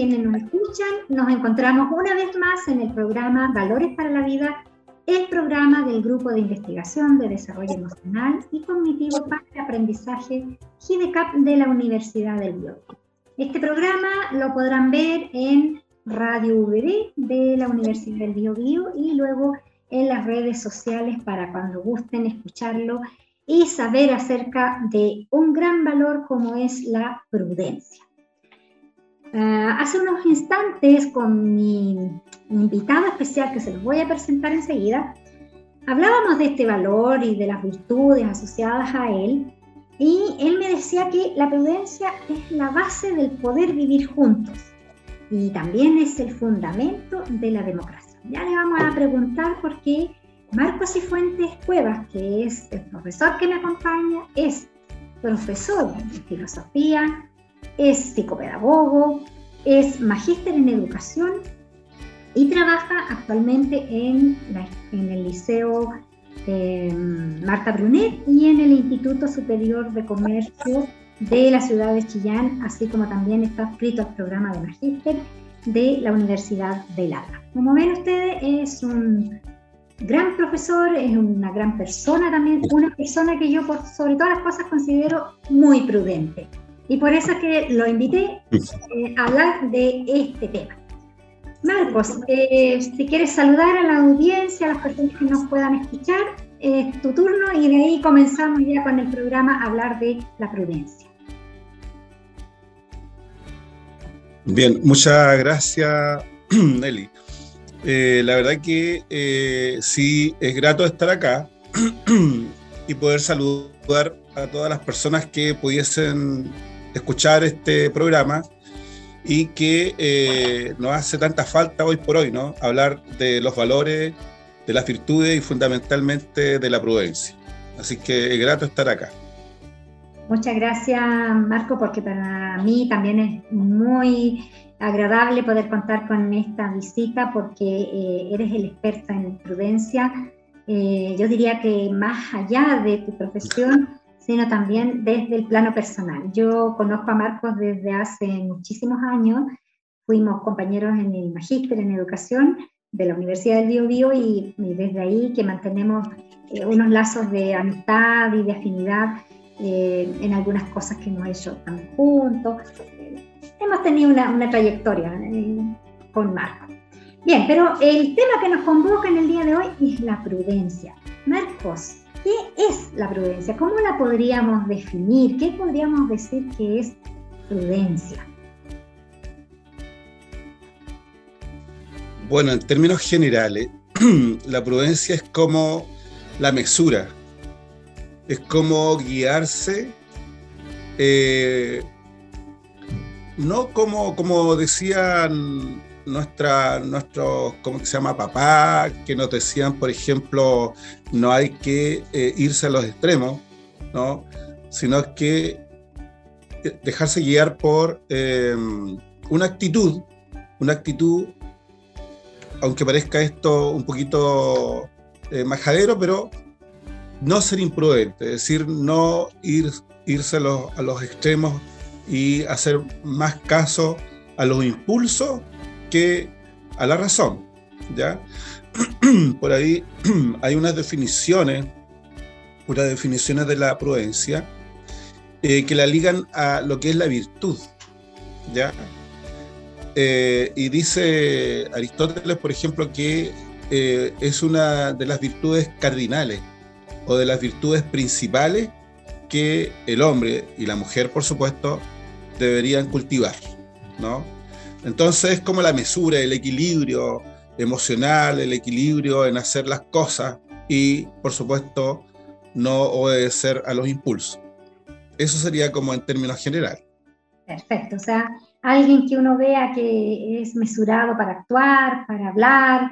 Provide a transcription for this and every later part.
quienes nos escuchan. Nos encontramos una vez más en el programa Valores para la Vida, el programa del Grupo de Investigación de Desarrollo Emocional y Cognitivo para el Aprendizaje GIDECAP de la Universidad del Biobío. Este programa lo podrán ver en Radio VB de la Universidad del Biobío y luego en las redes sociales para cuando gusten escucharlo y saber acerca de un gran valor como es la prudencia. Ah, hace unos instantes con mi invitado especial que se los voy a presentar enseguida, hablábamos de este valor y de las virtudes asociadas a él y él me decía que la prudencia es la base del poder vivir juntos y también es el fundamento de la democracia. Ya le vamos a preguntar por qué Marcos Cifuentes Cuevas, que es el profesor que me acompaña, es profesor de filosofía, es psicopedagogo, es magíster en educación y trabaja actualmente en, el Liceo eh, Marta Brunet y en el Instituto Superior de Comercio de la ciudad de Chillán, así como también está escrito al programa de magíster de la Universidad de Lara. Como ven ustedes, es un gran profesor, es una gran persona también, una persona que yo por sobre todas las cosas considero muy prudente. Y por eso es que lo invité eh, a hablar de este tema. Marcos, eh, si quieres saludar a la audiencia, a las personas que nos puedan escuchar, es tu turno y de ahí comenzamos ya con el programa a hablar de la prudencia. Bien, muchas gracias, Nelly. Eh, la verdad que eh, sí es grato estar acá y poder saludar a todas las personas que pudiesen escuchar este programa y que eh, nos hace tanta falta hoy por hoy, ¿no? Hablar de los valores, de las virtudes y fundamentalmente de la prudencia. Así que es grato estar acá. Muchas gracias, Marco, porque para mí también es muy agradable poder contar con esta visita porque eh, eres el experto en prudencia. Eh, yo diría que más allá de tu profesión, sino también desde el plano personal. Yo conozco a Marcos desde hace muchísimos años, fuimos compañeros en el magíster en educación de la Universidad del Bio, Bio y, desde ahí que mantenemos eh, unos lazos de amistad y de afinidad eh, en algunas cosas que hemos hecho también juntos. hemos tenido una, una trayectoria eh, con Marcos. Bien, pero el tema que nos convoca en el día de hoy es la prudencia. Marcos, ¿Qué es la prudencia? ¿Cómo la podríamos definir? ¿Qué podríamos decir que es prudencia? Bueno, en términos generales, la prudencia es como la mesura, es como guiarse, eh, no como, como decían nuestra, nuestro, ¿cómo se llama? Papá, que nos decían, por ejemplo, no hay que eh, irse a los extremos, ¿no? Sino que eh, dejarse guiar por em, una actitud, una actitud, aunque parezca esto un poquito eh, majadero, pero no ser imprudente, es decir, no ir, irse a los, a los extremos y hacer más caso a los impulsos que a la razón. ¿ya? Por ahí hay unas definiciones, unas definiciones de la prudencia eh, que la ligan a lo que es la virtud. ¿ya? Eh, y dice Aristóteles, por ejemplo, que eh, es una de las virtudes cardinales o de las virtudes principales que el hombre y la mujer, por supuesto, deberían cultivar, ¿no? Entonces es como la mesura, el equilibrio emocional, el equilibrio en hacer las cosas y, por supuesto, no obedecer a los impulsos. Eso sería como en términos generales. Perfecto, o sea, alguien que uno vea que es mesurado para actuar, para hablar,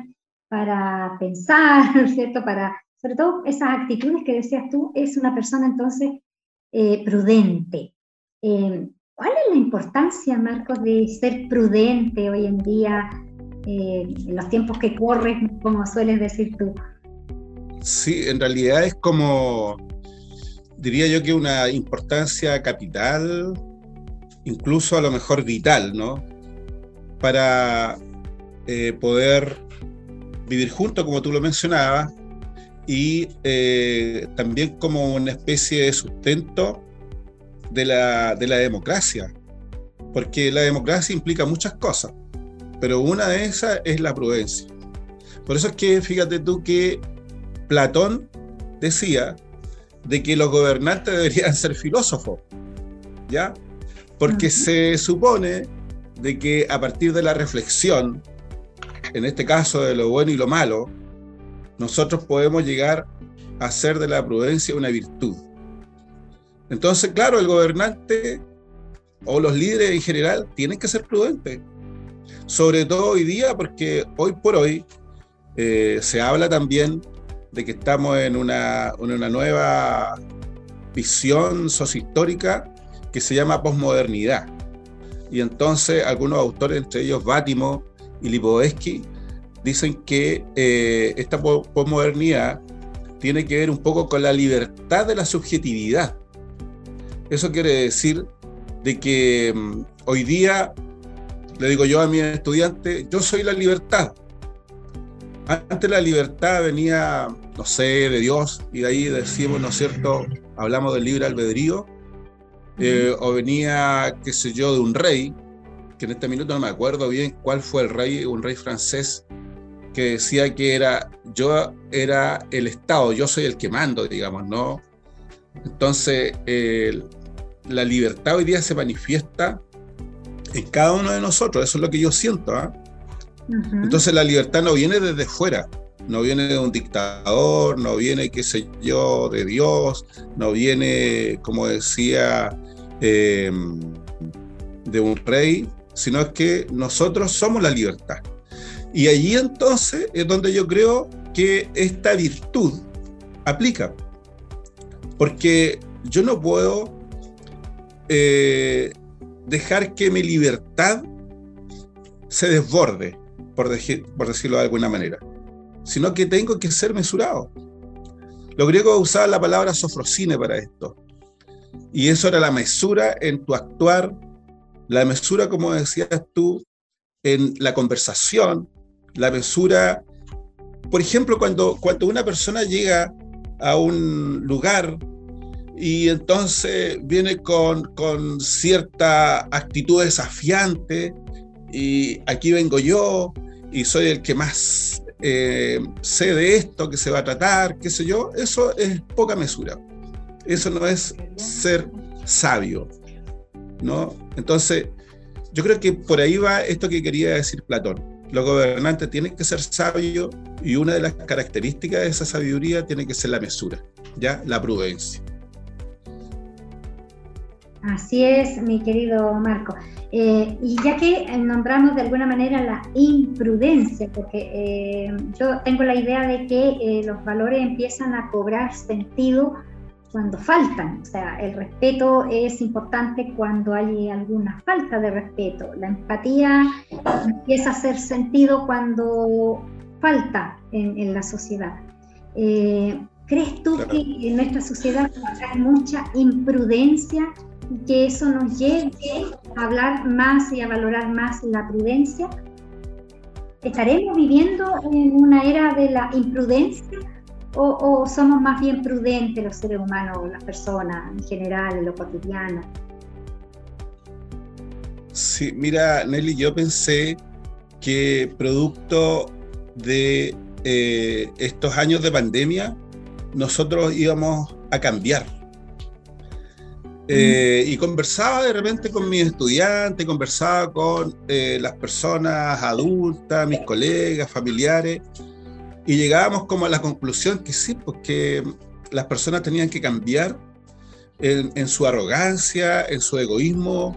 para pensar, ¿cierto? Para, sobre todo esas actitudes que decías tú, es una persona entonces eh, prudente. Eh, ¿Cuál es la importancia, Marcos, de ser prudente hoy en día, eh, en los tiempos que corren, como sueles decir tú? Sí, en realidad es como, diría yo que una importancia capital, incluso a lo mejor vital, ¿no? para eh, poder vivir juntos, como tú lo mencionabas, y eh, también como una especie de sustento de la, de la democracia, porque la democracia implica muchas cosas, pero una de esas es la prudencia. Por eso es que fíjate tú que Platón decía de que los gobernantes deberían ser filósofos, ¿ya? Porque se supone de que a partir de la reflexión, en este caso de lo bueno y lo malo, nosotros podemos llegar a hacer de la prudencia una virtud. Entonces, claro, el gobernante o los líderes en general tienen que ser prudentes, sobre todo hoy día, porque hoy por hoy eh, se habla también de que estamos en una, una nueva visión sociohistórica que se llama posmodernidad. Y entonces algunos autores, entre ellos Bátimo y Lipovetsky, dicen que eh, esta posmodernidad tiene que ver un poco con la libertad de la subjetividad. Eso quiere decir de que mm, hoy día, le digo yo a mis estudiantes, yo soy la libertad. Antes la libertad venía, no sé, de Dios, y de ahí decimos, ¿no es cierto? Hablamos del libre albedrío, eh, o venía, qué sé yo, de un rey, que en este minuto no me acuerdo bien cuál fue el rey, un rey francés, que decía que era, yo era el Estado, yo soy el que mando, digamos, ¿no? Entonces, la libertad hoy día se manifiesta en cada uno de nosotros, eso es lo que yo siento. ¿ah? Entonces, la libertad no viene desde fuera, no viene de un dictador, no viene, qué sé yo, de Dios, no viene, como decía, eh, de un rey, sino es que nosotros somos la libertad. Y allí entonces es donde yo creo que esta virtud aplica. Porque yo no puedo eh, dejar que mi libertad se desborde, por, por, decirlo de alguna manera, sino que tengo que ser mesurado. Los griegos usaban la palabra sofrosine para esto. Y eso era la mesura en tu actuar, la mesura, como decías tú, en la conversación, la mesura, por ejemplo, cuando, cuando una persona llega a un lugar y entonces viene con, con cierta actitud desafiante y aquí vengo yo y soy el que más eh, sé de esto que se va a tratar, qué sé yo, eso es poca mesura. Eso no es ser sabio, ¿no? Entonces, yo creo que por ahí va esto que quería decir Platón los gobernantes tienen que ser sabios y una de las características de esa sabiduría tiene que ser la mesura, ya la prudencia. Así es, mi querido Marco. Eh, y ya que nombramos de alguna manera la imprudencia, porque eh, yo tengo la idea de que eh, los valores empiezan a cobrar sentido cuando faltan. O sea, el respeto es importante cuando hay alguna falta de respeto. La empatía empieza a hacer sentido cuando falta en, la sociedad. ¿Crees tú que en nuestra sociedad hay mucha imprudencia que eso nos lleve a hablar más y a valorar más la prudencia? ¿Estaremos viviendo en una era de la imprudencia o, somos más bien prudentes los seres humanos, las personas en general, en lo cotidiano? Sí, mira, Nelly, yo pensé que producto de eh, estos años de pandemia, nosotros íbamos a cambiar. Eh, y conversaba de repente con mis estudiantes, conversaba con eh, las personas adultas, mis colegas, familiares, y llegábamos como a la conclusión que sí, porque pues las personas tenían que cambiar en, su arrogancia, en su egoísmo,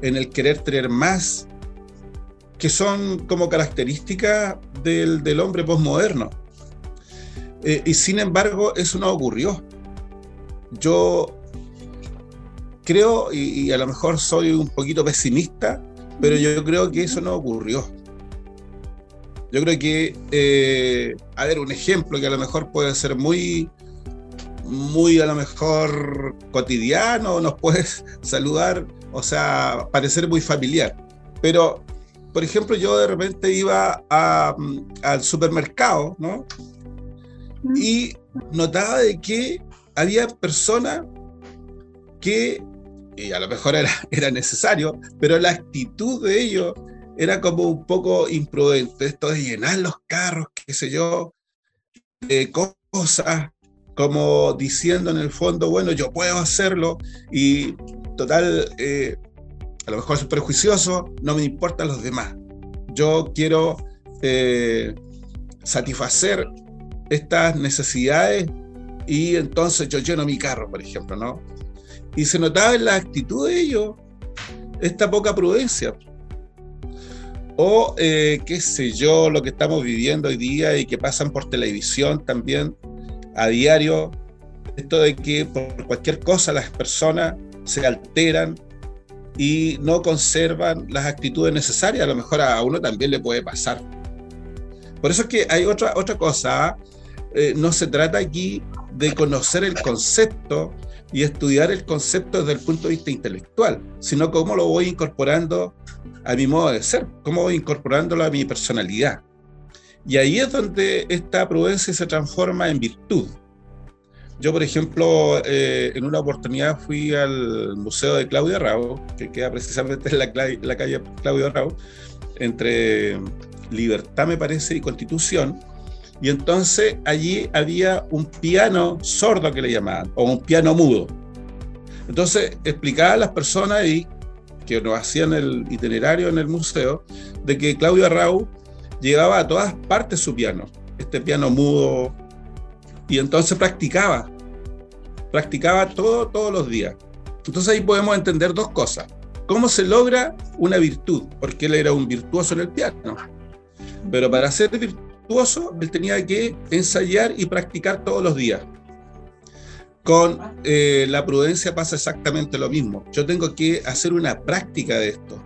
en el querer tener más, que son como características del, hombre postmoderno. Eh, y sin embargo, eso no ocurrió. Yo creo, y, a lo mejor soy un poquito pesimista, pero yo creo que eso no ocurrió. Yo creo que, eh, a ver, un ejemplo que a lo mejor puede ser muy, muy a lo mejor cotidiano, nos puede saludar, o sea, parecer muy familiar. Pero, por ejemplo, yo de repente iba al supermercado, ¿no? Y notaba de que había personas que, y a lo mejor era, era necesario, pero la actitud de ellos era como un poco imprudente, esto de llenar los carros, qué sé yo, de cosas, como diciendo en el fondo, bueno, yo puedo hacerlo y total, eh, a lo mejor soy prejuicioso, no me importan los demás. Yo quiero eh, satisfacer estas necesidades y entonces yo lleno mi carro, por ejemplo, ¿no? Y se notaba en la actitud de ellos esta poca prudencia. O, eh, qué sé yo, lo que estamos viviendo hoy día y que pasan por televisión también a diario, esto de que por cualquier cosa las personas se alteran y no conservan las actitudes necesarias, a lo mejor a uno también le puede pasar. Por eso es que hay otra, otra cosa, ¿ah? eh, no se trata aquí de conocer el concepto y estudiar el concepto desde el punto de vista intelectual, sino cómo lo voy incorporando a mi modo de ser, cómo voy incorporándolo a mi personalidad. Y ahí es donde esta prudencia se transforma en virtud. Yo, por ejemplo, eh, en una oportunidad fui al Museo de Claudia Rao, que queda precisamente en la, la calle Claudia Rao, entre Libertad, me parece, y Constitución. Y entonces allí había un piano sordo que le llamaban, o un piano mudo. Entonces explicaba a las personas y que nos hacían el itinerario en el museo, de que Claudio Arrau llevaba a todas partes su piano, este piano mudo, y entonces practicaba, practicaba todo, todos los días. Entonces ahí podemos entender dos cosas. ¿Cómo se logra una virtud? Porque él era un virtuoso en el piano. Pero para ser él tenía que ensayar y practicar todos los días. Con eh, la prudencia pasa exactamente lo mismo. Yo tengo que hacer una práctica de esto.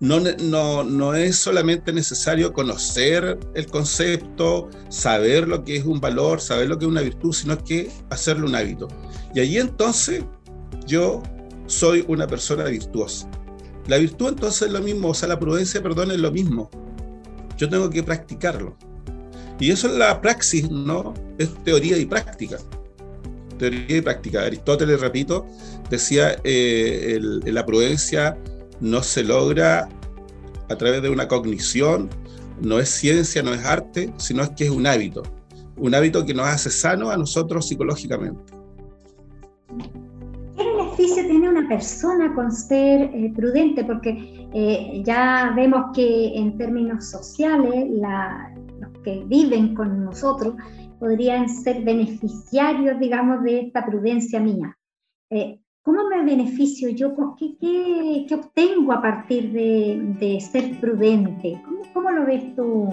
No, no, no, es solamente necesario conocer el concepto, saber lo que es un valor, saber lo que es una virtud, sino que hacerlo un hábito. Y allí entonces yo soy una persona virtuosa. La virtud entonces es lo mismo, o sea, la prudencia, perdón, es lo mismo. Yo tengo que practicarlo. Y eso es la praxis, ¿no? Es teoría y práctica teoría y práctica. Aristóteles, repito, decía, eh, la prudencia no se logra a través de una cognición, no es ciencia, no es arte, sino es que es un hábito, un hábito que nos hace sano a nosotros psicológicamente. ¿Qué beneficio tiene una persona con ser eh, prudente? Porque eh, ya vemos que en términos sociales, los que viven con nosotros podrían ser beneficiarios, digamos, de esta prudencia mía. Eh, ¿Cómo me beneficio yo? ¿Qué, obtengo a partir de, ser prudente? ¿Cómo, lo ves tú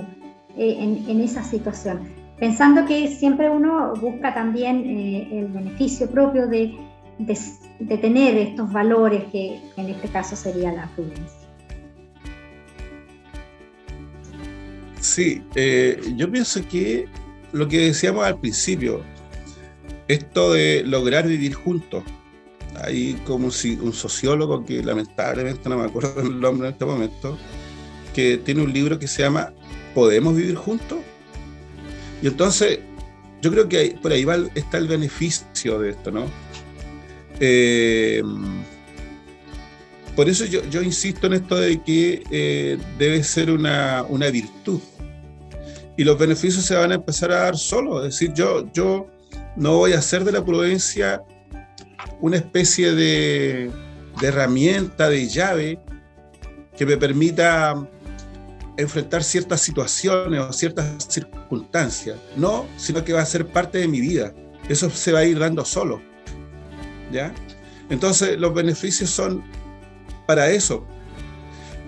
eh, en, esa situación? Pensando que siempre uno busca también eh, el beneficio propio de, tener estos valores que en este caso sería la prudencia. Sí, yo pienso que lo que decíamos al principio, esto de lograr vivir juntos. Hay como un, sociólogo que lamentablemente no me acuerdo el nombre en este momento, que tiene un libro que se llama ¿Podemos vivir juntos? Y entonces, yo creo que por ahí está el beneficio de esto, ¿no? Eh, por eso yo, insisto en esto de que eh, debe ser una virtud y los beneficios se van a empezar a dar solo. Es decir, yo, yo no voy a hacer de la prudencia una especie de, de herramienta, de llave que me permita enfrentar ciertas situaciones o ciertas circunstancias. No, sino que va a ser parte de mi vida. Eso se va a ir dando solo. ¿Ya? Entonces, los beneficios son para eso,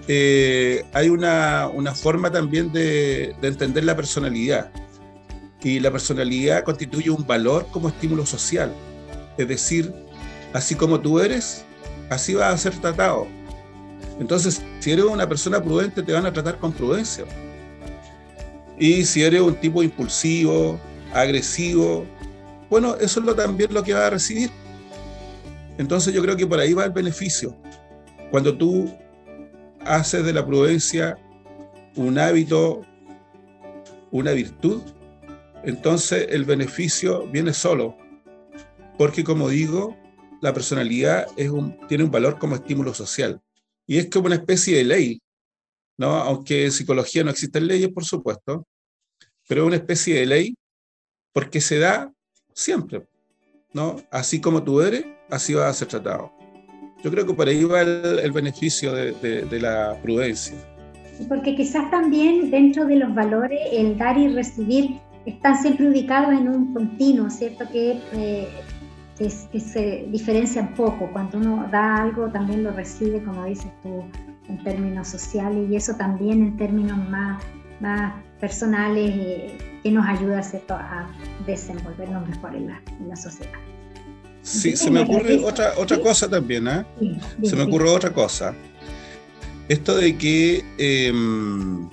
eh, hay una, forma también de, entender la personalidad. Y la personalidad constituye un valor como estímulo social. Es decir, así como tú eres, así vas a ser tratado. Entonces, si eres una persona prudente, te van a tratar con prudencia. Y si eres un tipo impulsivo, agresivo, bueno, eso es también lo que vas a recibir. Entonces yo creo que por ahí va el beneficio. Cuando tú haces de la prudencia un hábito, una virtud, entonces el beneficio viene solo. Porque como digo, la personalidad tiene un valor como estímulo social. Y es como una especie de ley, ¿no? Aunque en psicología no existen leyes, por supuesto, pero es una especie de ley porque se da siempre, ¿no? Así como tú eres, así vas a ser tratado. Yo creo que por ahí va el, beneficio de, la prudencia. Porque quizás también dentro de los valores el dar y recibir están siempre ubicados en un continuo, ¿cierto? Que, eh, que, se diferencian poco. Cuando uno da algo, también lo recibe, como dices tú, en términos sociales y eso también en términos más, más personales eh, que nos ayuda ¿cierto? a desenvolvernos mejor en la, en la sociedad. Sí, se me ocurre otra, otra cosa también, ¿eh? se me ocurre otra cosa. Esto de que em,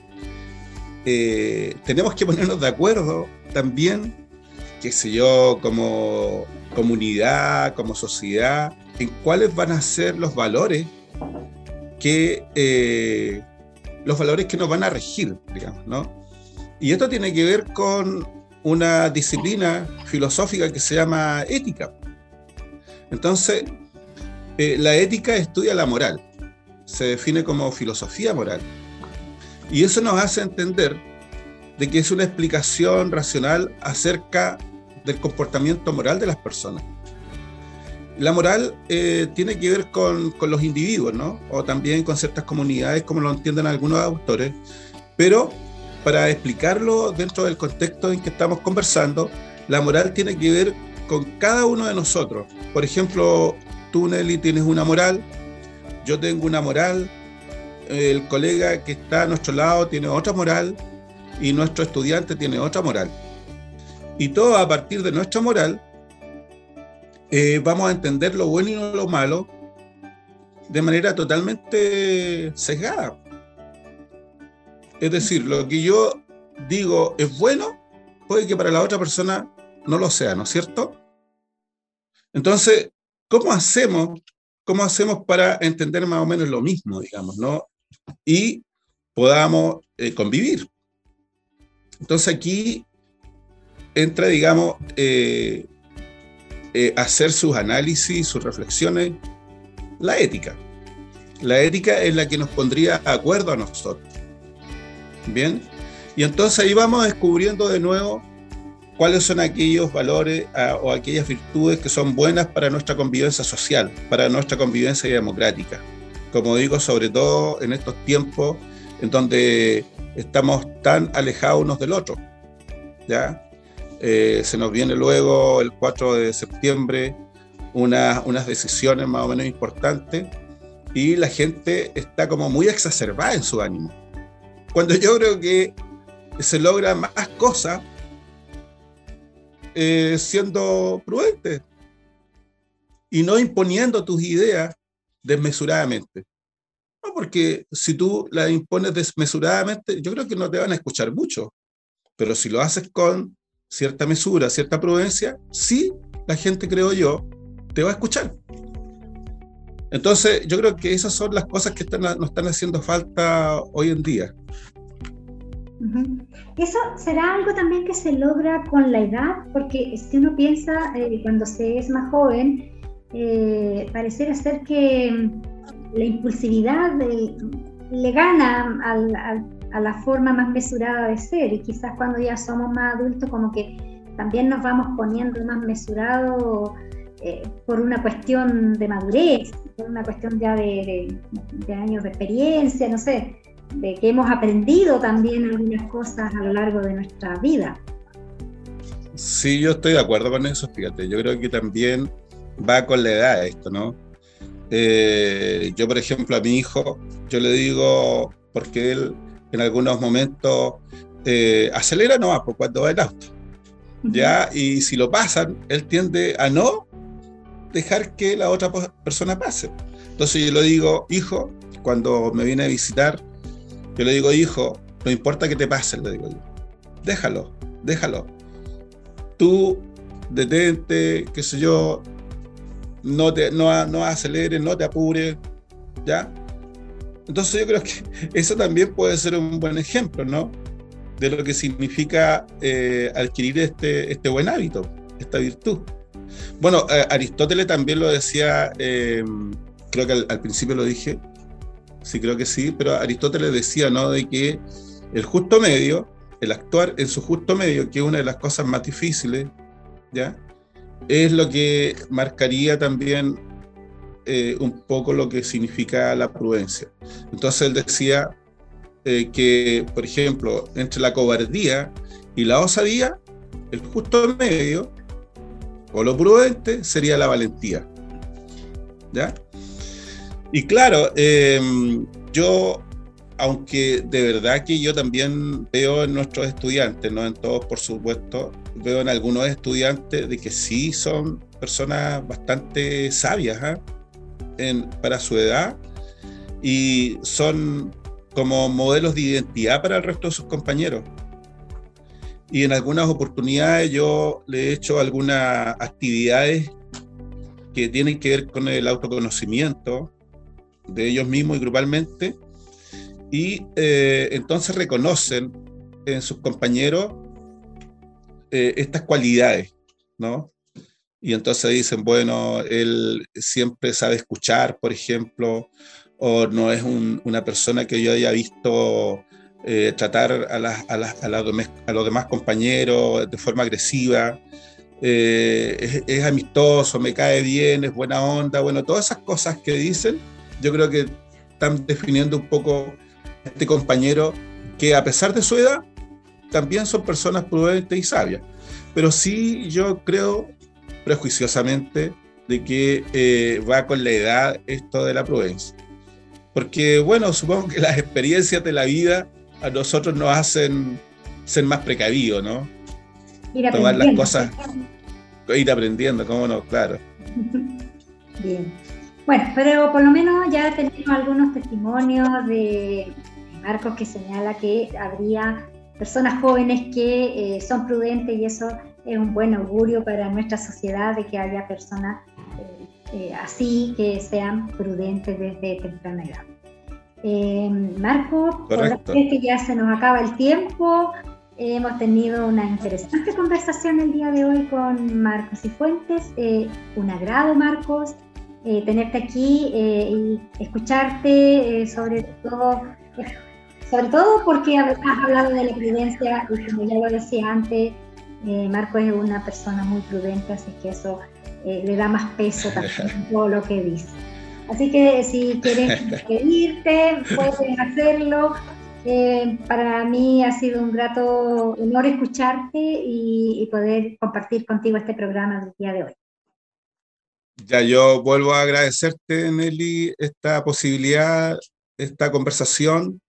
eh, tenemos que ponernos de acuerdo también, qué sé yo, como comunidad, como sociedad, en cuáles van a ser los valores que eh, los valores que nos van a regir, digamos, ¿no? Y esto tiene que ver con una disciplina filosófica que se llama ética. Entonces, eh, la ética estudia la moral, se define como filosofía moral. Y eso nos hace entender de que es una explicación racional acerca del comportamiento moral de las personas. La moral eh, tiene que ver con, los individuos, ¿no? O también con ciertas comunidades, como lo entienden algunos autores, pero para explicarlo dentro del contexto en que estamos conversando, la moral tiene que ver con cada uno de nosotros. Por ejemplo, tú, Nelly, tienes una moral, yo tengo una moral, el colega que está a nuestro lado tiene otra moral y nuestro estudiante tiene otra moral. Y todo a partir de nuestra moral eh, vamos a entender lo bueno y lo malo de manera totalmente sesgada. Es decir, lo que yo digo es bueno, puede que para la otra persona no lo sea, ¿no es cierto? Entonces, ¿cómo hacemos, cómo hacemos para entender más o menos lo mismo, digamos, ¿no? Y podamos eh, convivir. Entonces aquí entra, digamos, eh, eh, hacer sus análisis, sus reflexiones, la ética. La ética es la que nos pondría de acuerdo a nosotros. Bien, y entonces ahí vamos descubriendo de nuevo cuáles son aquellos valores ah, o aquellas virtudes que son buenas para nuestra convivencia social, para nuestra convivencia democrática. Como digo, sobre todo en estos tiempos en donde estamos tan alejados unos del otro. ¿ya? Eh, se nos viene luego el 4 de septiembre unas decisiones más o menos importantes y la gente está como muy exacerbada en su ánimo. Cuando yo creo que se logra más cosas eh, siendo prudente y no imponiendo tus ideas desmesuradamente. No, porque si tú las impones desmesuradamente, yo creo que no te van a escuchar mucho. Pero si lo haces con cierta mesura, cierta prudencia, sí, la gente, creo yo, te va a escuchar. Entonces, yo creo que esas son las cosas que están, nos están haciendo falta hoy en día. Eso será algo también que se logra con la edad, porque si uno piensa eh, cuando se es más joven, eh, ser que la impulsividad le gana a la forma más mesurada de ser. Y quizás cuando ya somos más adultos como que también nos vamos poniendo más mesurados eh, por una cuestión de madurez, por una cuestión ya de años de experiencia, no sé de que hemos aprendido también algunas cosas a lo largo de nuestra vida. Sí, yo estoy de acuerdo con eso, fíjate, yo creo que también va con la edad esto, ¿no? Eh, yo, por ejemplo, a mi hijo, yo le digo, porque él en algunos momentos eh, acelera no pues, cuando va en auto, ¿ya? Y si lo pasan, él tiende a no dejar que la otra persona pase. Entonces yo le digo, hijo, cuando me viene a visitar, yo le digo, hijo, no importa que te pase, le digo yo. Déjalo, déjalo. Tú detente, qué sé yo, no, te, no, no aceleres, no te apures, ¿ya? Entonces yo creo que eso también puede ser un buen ejemplo, ¿no? De lo que significa eh, adquirir este, este buen hábito, esta virtud. Bueno, eh, Aristóteles también lo decía, eh, creo que al, principio lo dije, sí creo que sí, pero Aristóteles decía, ¿no? De que el justo medio, el actuar en su justo medio, que es una de las cosas más difíciles, ¿ya? Es lo que marcaría también eh, un poco lo que significa la prudencia. Entonces él decía eh, que, por ejemplo, entre la cobardía y la osadía, el justo medio, o lo prudente, sería la valentía. ¿Ya? Y claro, em, yo, aunque de verdad que yo también veo en nuestros estudiantes, no en todos por supuesto, veo en algunos estudiantes de que sí son personas bastante sabias, ¿ah? para su edad y son como modelos de identidad para el resto de sus compañeros. Y en algunas oportunidades yo le he hecho algunas actividades que tienen que ver con el autoconocimiento de ellos mismos y grupalmente, y eh, entonces reconocen en sus compañeros eh, estas cualidades, ¿no? y entonces dicen, bueno, él siempre sabe escuchar, por ejemplo, o no es una persona que yo haya visto eh, tratar a, los demás compañeros de forma agresiva, eh, es, amistoso, me cae bien, es buena onda, bueno, todas esas cosas que dicen, yo creo que están definiendo un poco este compañero que a pesar de su edad, también son personas prudentes y sabias. Pero sí yo creo prejuiciosamente de que eh, va con la edad esto de la prudencia. Porque, bueno, supongo que las experiencias de la vida a nosotros nos hacen ser más precavidos, ¿no? Ir Tomar las cosas, ir aprendiendo, cómo no, claro. Bien. Bueno, pero por lo menos ya tenemos algunos testimonios de Marcos que señala que habría personas jóvenes que eh, son prudentes y eso es un buen augurio para nuestra sociedad de que haya personas eh, eh, así que sean prudentes desde temprana edad. Marco, por la vez que ya se nos acaba el tiempo, hemos tenido una interesante conversación el día de hoy con Marcos y Fuentes. un agrado, Marcos, tenerte aquí y escucharte sobre todo sobre todo porque has hablado de la prudencia y como ya lo decía antes, eh, Marco es una persona muy prudente, así que eso eh, le da más peso también a todo lo que dice. Así que si quieres despedirte, puedes hacerlo. Eh, para mí ha sido un grato honor escucharte y, poder compartir contigo este programa del día de hoy. Ya, yo vuelvo a agradecerte, Nelly, esta posibilidad, esta conversación.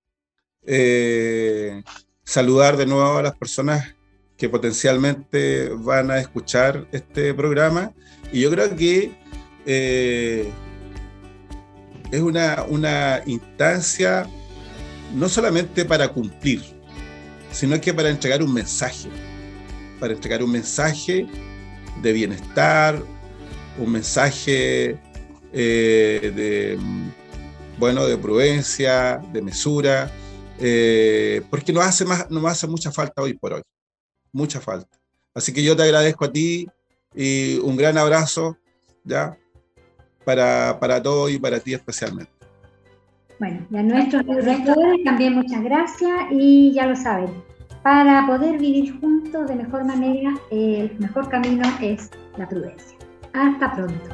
saludar de nuevo a las personas que potencialmente van a escuchar este programa. Y yo creo que eh, es una, una instancia no solamente para cumplir, sino que para entregar un mensaje, para entregar un mensaje de bienestar, un mensaje eh, de, bueno, de prudencia, de mesura, eh, porque nos hace, más, nos hace mucha falta hoy por hoy mucha falta. Así que yo te agradezco a ti y un gran abrazo, ¿ya? Para, para todos y para ti especialmente. Bueno, y a nuestros lectores también muchas gracias y ya lo saben, para poder vivir juntos de mejor manera, el mejor camino es la prudencia. Hasta pronto.